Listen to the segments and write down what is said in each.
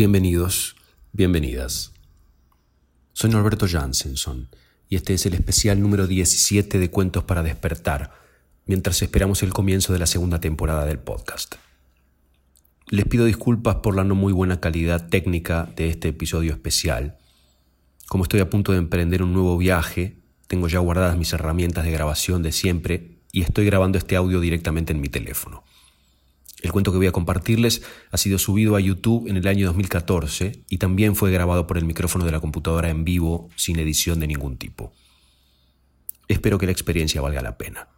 Bienvenidos, bienvenidas. Soy Norberto Jansenson y este es el especial número 17 de Cuentos para despertar, mientras esperamos el comienzo de la segunda temporada del podcast. Les pido disculpas por la no muy buena calidad técnica de este episodio especial. Como estoy a punto de emprender un nuevo viaje, tengo ya guardadas mis herramientas de grabación de siempre y estoy grabando este audio directamente en mi teléfono. El cuento que voy a compartirles ha sido subido a YouTube en el año 2014 y también fue grabado por el micrófono de la computadora en vivo sin edición de ningún tipo. Espero que la experiencia valga la pena.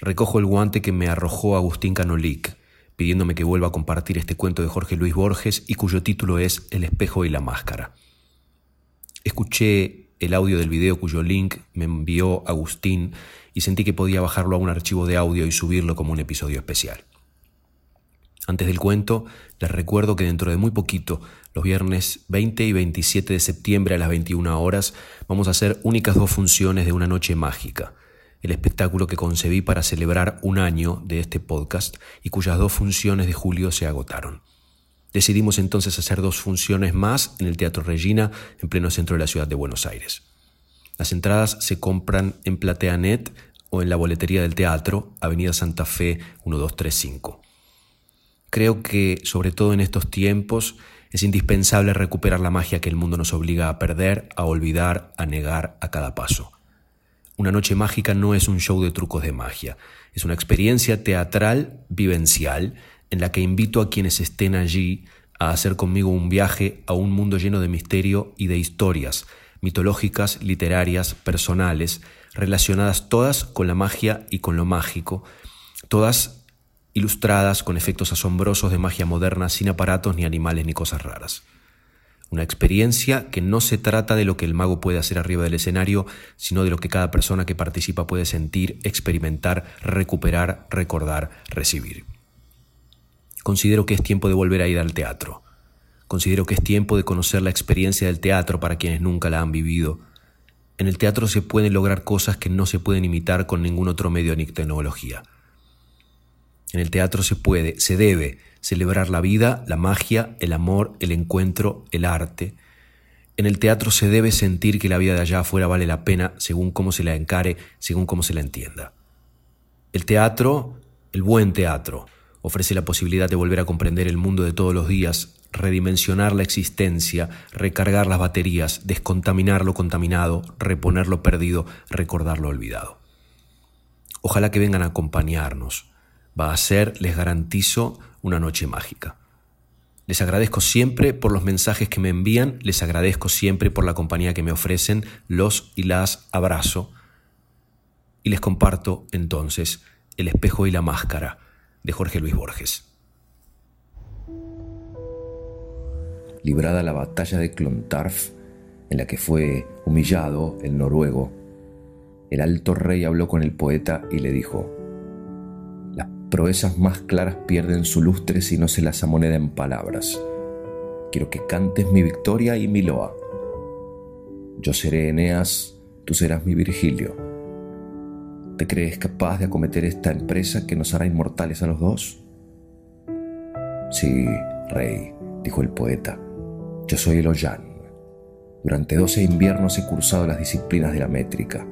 Recojo el guante que me arrojó Agustín Canolic, pidiéndome que vuelva a compartir este cuento de Jorge Luis Borges y cuyo título es El espejo y la máscara. Escuché el audio del video cuyo link me envió Agustín y sentí que podía bajarlo a un archivo de audio y subirlo como un episodio especial. Antes del cuento, les recuerdo que dentro de muy poquito, los viernes 20 y 27 de septiembre a las 21 horas, vamos a hacer únicas dos funciones de Una Noche Mágica, el espectáculo que concebí para celebrar un año de este podcast y cuyas dos funciones de julio se agotaron. Decidimos entonces hacer dos funciones más en el Teatro Regina, en pleno centro de la ciudad de Buenos Aires. Las entradas se compran en PlateaNet o en la boletería del teatro, Avenida Santa Fe 1235. Creo que, sobre todo en estos tiempos, es indispensable recuperar la magia que el mundo nos obliga a perder, a olvidar, a negar a cada paso. Una noche mágica no es un show de trucos de magia, es una experiencia teatral vivencial en la que invito a quienes estén allí a hacer conmigo un viaje a un mundo lleno de misterio y de historias, mitológicas, literarias, personales, relacionadas todas con la magia y con lo mágico, todas ilustradas con efectos asombrosos de magia moderna sin aparatos ni animales ni cosas raras. Una experiencia que no se trata de lo que el mago puede hacer arriba del escenario, sino de lo que cada persona que participa puede sentir, experimentar, recuperar, recordar, recibir. Considero que es tiempo de volver a ir al teatro. Considero que es tiempo de conocer la experiencia del teatro para quienes nunca la han vivido. En el teatro se pueden lograr cosas que no se pueden imitar con ningún otro medio ni tecnología. En el teatro se puede, se debe celebrar la vida, la magia, el amor, el encuentro, el arte. En el teatro se debe sentir que la vida de allá afuera vale la pena según cómo se la encare, según cómo se la entienda. El teatro, el buen teatro, ofrece la posibilidad de volver a comprender el mundo de todos los días, redimensionar la existencia, recargar las baterías, descontaminar lo contaminado, reponer lo perdido, recordar lo olvidado. Ojalá que vengan a acompañarnos, va a ser, les garantizo, una noche mágica. Les agradezco siempre por los mensajes que me envían, les agradezco siempre por la compañía que me ofrecen, los y las abrazo y les comparto entonces El espejo y la máscara de Jorge Luis Borges. Librada la batalla de Clontarf, en la que fue humillado el noruego, el alto rey habló con el poeta y le dijo, proezas más claras pierden su lustre si no se las amoneda en palabras. Quiero que cantes mi victoria y mi loa. Yo seré Eneas, tú serás mi Virgilio. ¿Te crees capaz de acometer esta empresa que nos hará inmortales a los dos? Sí, rey, dijo el poeta, yo soy el Ollán. Durante doce inviernos he cursado las disciplinas de la métrica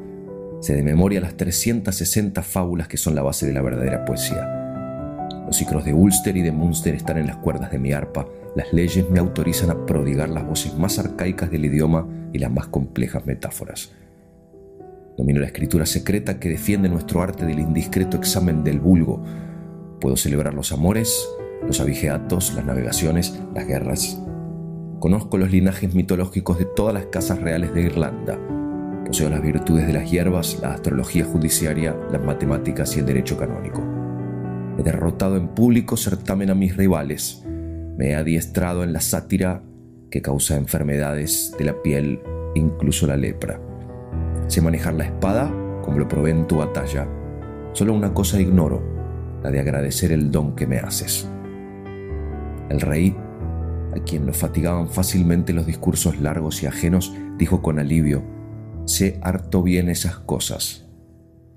Sé de memoria las 360 fábulas que son la base de la verdadera poesía. Los ciclos de Ulster y de Munster están en las cuerdas de mi arpa. Las leyes me autorizan a prodigar las voces más arcaicas del idioma y las más complejas metáforas. Domino la escritura secreta que defiende nuestro arte del indiscreto examen del vulgo. Puedo celebrar los amores, los abigeatos, las navegaciones, las guerras. Conozco los linajes mitológicos de todas las casas reales de Irlanda Las virtudes de las hierbas, la astrología judiciaria, las matemáticas y el derecho canónico. He derrotado en público certamen a mis rivales. Me he adiestrado en la sátira que causa enfermedades de la piel, incluso la lepra. Sé manejar la espada como lo probé en tu batalla. Solo una cosa ignoro, la de agradecer el don que me haces. El rey, a quien lo fatigaban fácilmente los discursos largos y ajenos, dijo con alivio, Sé harto bien esas cosas.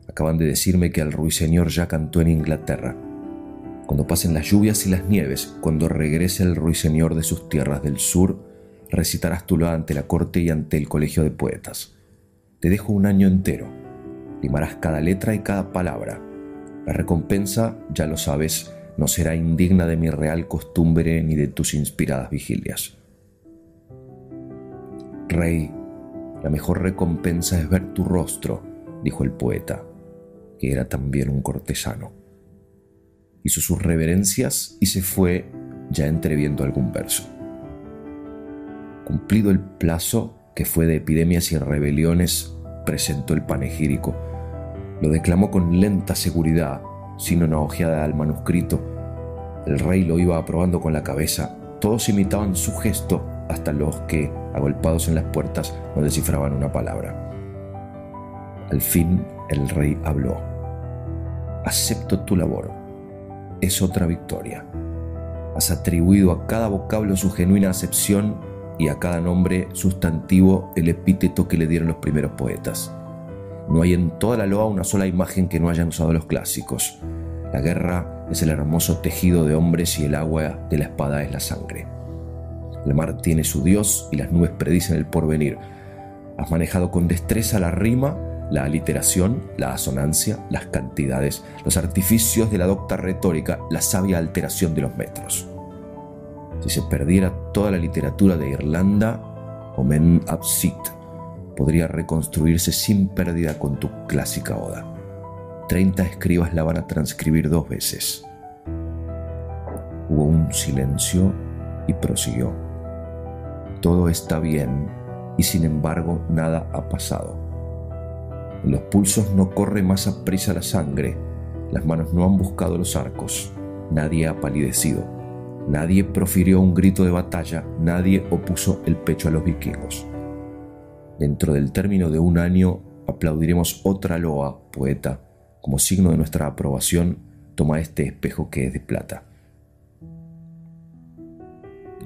Acaban de decirme que el ruiseñor ya cantó en Inglaterra. Cuando pasen las lluvias y las nieves, cuando regrese el ruiseñor de sus tierras del sur, recitarás tu loa ante la corte y ante el colegio de poetas. Te dejo un año entero. Limarás cada letra y cada palabra. La recompensa, ya lo sabes, no será indigna de mi real costumbre ni de tus inspiradas vigilias. Rey, la mejor recompensa es ver tu rostro, dijo el poeta, que era también un cortesano. Hizo sus reverencias y se fue ya entreviendo algún verso. Cumplido el plazo, que fue de epidemias y rebeliones, presentó el panegírico. Lo declamó con lenta seguridad, sin una ojeada al manuscrito. El rey lo iba aprobando con la cabeza. Todos imitaban su gesto, hasta los que, agolpados en las puertas, no descifraban una palabra. Al fin el rey habló. Acepto tu labor. Es otra victoria. Has atribuido a cada vocablo su genuina acepción y a cada nombre sustantivo el epíteto que le dieron los primeros poetas. No hay en toda la loa una sola imagen que no hayan usado los clásicos. La guerra es el hermoso tejido de hombres y el agua de la espada es la sangre. El mar tiene su dios y las nubes predicen el porvenir. Has manejado con destreza la rima, la aliteración, la asonancia, las cantidades, los artificios de la docta retórica, la sabia alteración de los metros. Si se perdiera toda la literatura de Irlanda, Omen Absit podría reconstruirse sin pérdida con tu clásica oda. Treinta escribas la van a transcribir dos veces. Hubo un silencio y prosiguió. Todo está bien y sin embargo nada ha pasado. En los pulsos no corre más a prisa la sangre, las manos no han buscado los arcos, nadie ha palidecido Nadie profirió un grito de batalla, nadie opuso el pecho a los vikingos. Dentro del término de un año aplaudiremos otra loa, poeta, como signo de nuestra aprobación, toma este espejo que es de plata.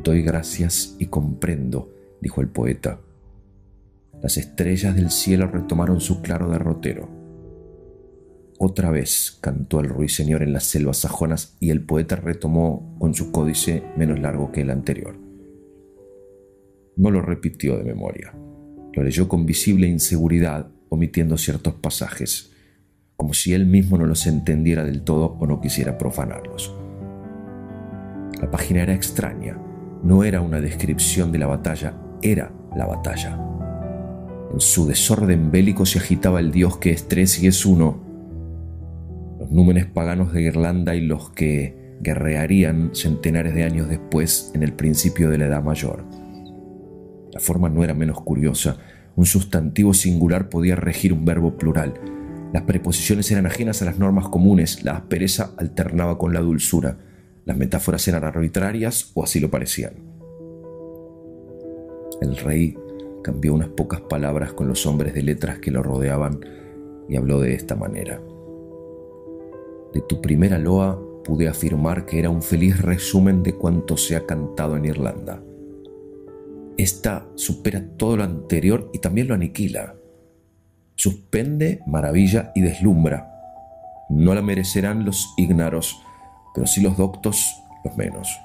Doy gracias y comprendo, dijo el poeta. Las estrellas del cielo retomaron su claro derrotero otra vez cantó el ruiseñor en las selvas sajonas y el poeta retomó con su códice menos largo que el anterior. No lo repitió de memoria, lo leyó con visible inseguridad, omitiendo ciertos pasajes, como si él mismo no los entendiera del todo o no quisiera profanarlos. La página era extraña, no era una descripción de la batalla, era la batalla. En su desorden bélico se agitaba el dios que es tres y es uno, los númenes paganos de Irlanda y los que guerrearían centenares de años después en el principio de la Edad Mayor. La forma no era menos curiosa. Un sustantivo singular podía regir un verbo plural. Las preposiciones eran ajenas a las normas comunes, la aspereza alternaba con la dulzura, las metáforas eran arbitrarias o así lo parecían. El rey cambió unas pocas palabras con los hombres de letras que lo rodeaban y habló de esta manera. De tu primera loa pude afirmar que era un feliz resumen de cuanto se ha cantado en Irlanda. Esta supera todo lo anterior y también lo aniquila. Suspende, maravilla y deslumbra. No la merecerán los ignaros, pero sí los doctos los menos.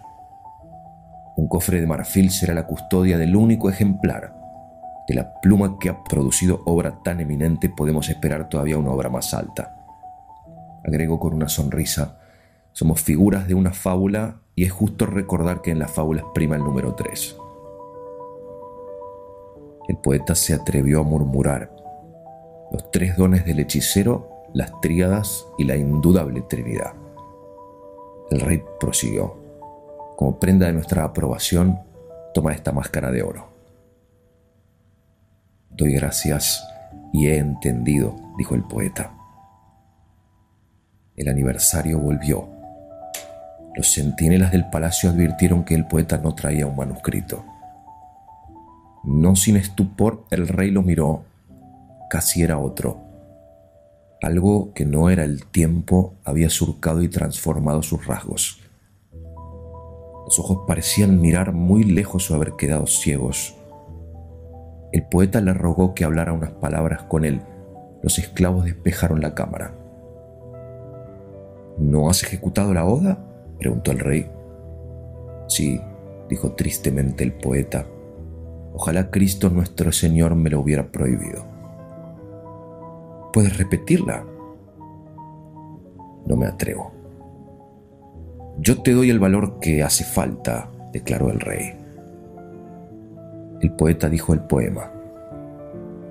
Un cofre de marfil será la custodia del único ejemplar. De la pluma que ha producido obra tan eminente podemos esperar todavía una obra más alta agregó con una sonrisa. Somos figuras de una fábula y es justo recordar que en las fábulas prima el número 3. El poeta se atrevió a murmurar. Los tres dones del hechicero, las tríadas y la indudable Trinidad. El rey prosiguió. Como prenda de nuestra aprobación, toma esta máscara de oro. Doy gracias y he entendido, dijo el poeta. El aniversario volvió. Los centinelas del palacio advirtieron que el poeta no traía un manuscrito. No sin estupor, el rey lo miró. Casi era otro. Algo que no era el tiempo había surcado y transformado sus rasgos. Los ojos parecían mirar muy lejos o haber quedado ciegos. El poeta le rogó que hablara unas palabras con él. Los esclavos despejaron la cámara. ¿No has ejecutado la oda? preguntó el rey. Sí, dijo tristemente el poeta. Ojalá Cristo nuestro Señor me lo hubiera prohibido. ¿Puedes repetirla? No me atrevo. Yo te doy el valor que hace falta, declaró el rey. El poeta dijo el poema.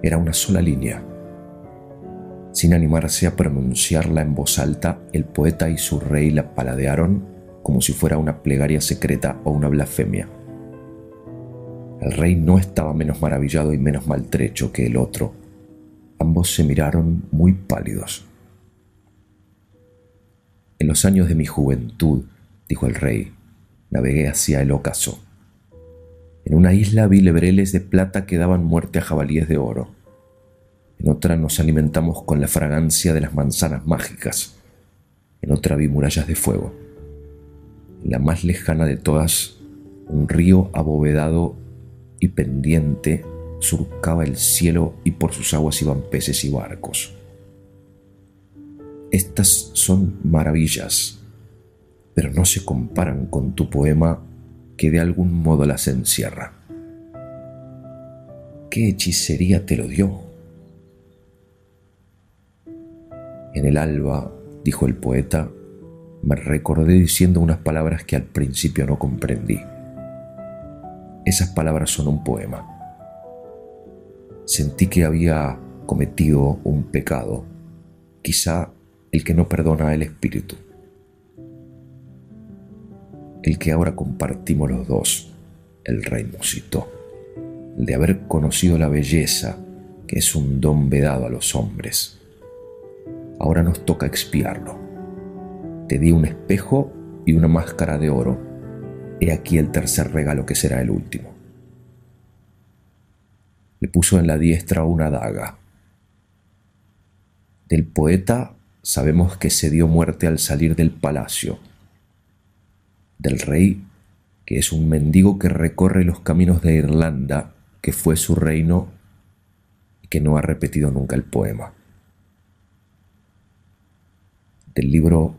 Era una sola línea. Sin animarse a pronunciarla en voz alta, el poeta y su rey la paladearon como si fuera una plegaria secreta o una blasfemia. El rey no estaba menos maravillado y menos maltrecho que el otro. Ambos se miraron muy pálidos. En los años de mi juventud, dijo el rey, navegué hacia el ocaso. En una isla vi lebreles de plata que daban muerte a jabalíes de oro. En otra nos alimentamos con la fragancia de las manzanas mágicas. En otra vi murallas de fuego. En la más lejana de todas, un río abovedado y pendiente surcaba el cielo y por sus aguas iban peces y barcos. Estas son maravillas, pero no se comparan con tu poema que de algún modo las encierra. ¿Qué hechicería te lo dio? En el alba, dijo el poeta, me recordé diciendo unas palabras que al principio no comprendí. Esas palabras son un poema. Sentí que había cometido un pecado, quizá el que no perdona el espíritu el que ahora compartimos los dos, el rey musitó, el de haber conocido la belleza, que es un don vedado a los hombres. Ahora nos toca expiarlo. Te di un espejo y una máscara de oro. He aquí el tercer regalo que será el último. Le puso en la diestra una daga. Del poeta sabemos que se dio muerte al salir del palacio del rey, que es un mendigo que recorre los caminos de Irlanda, que fue su reino y que no ha repetido nunca el poema. Del libro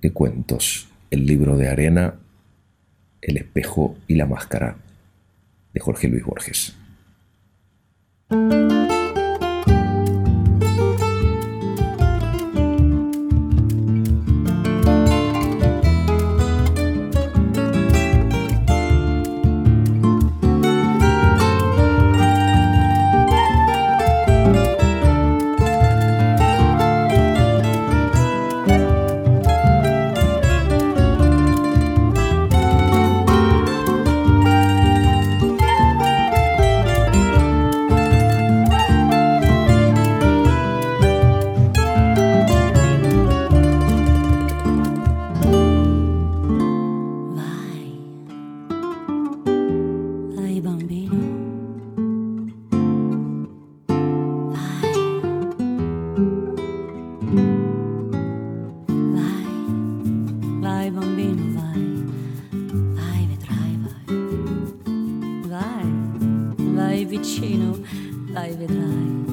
de cuentos, el libro de arena, el espejo y la máscara, de Jorge Luis Borges. Música vicino, dai vedrai.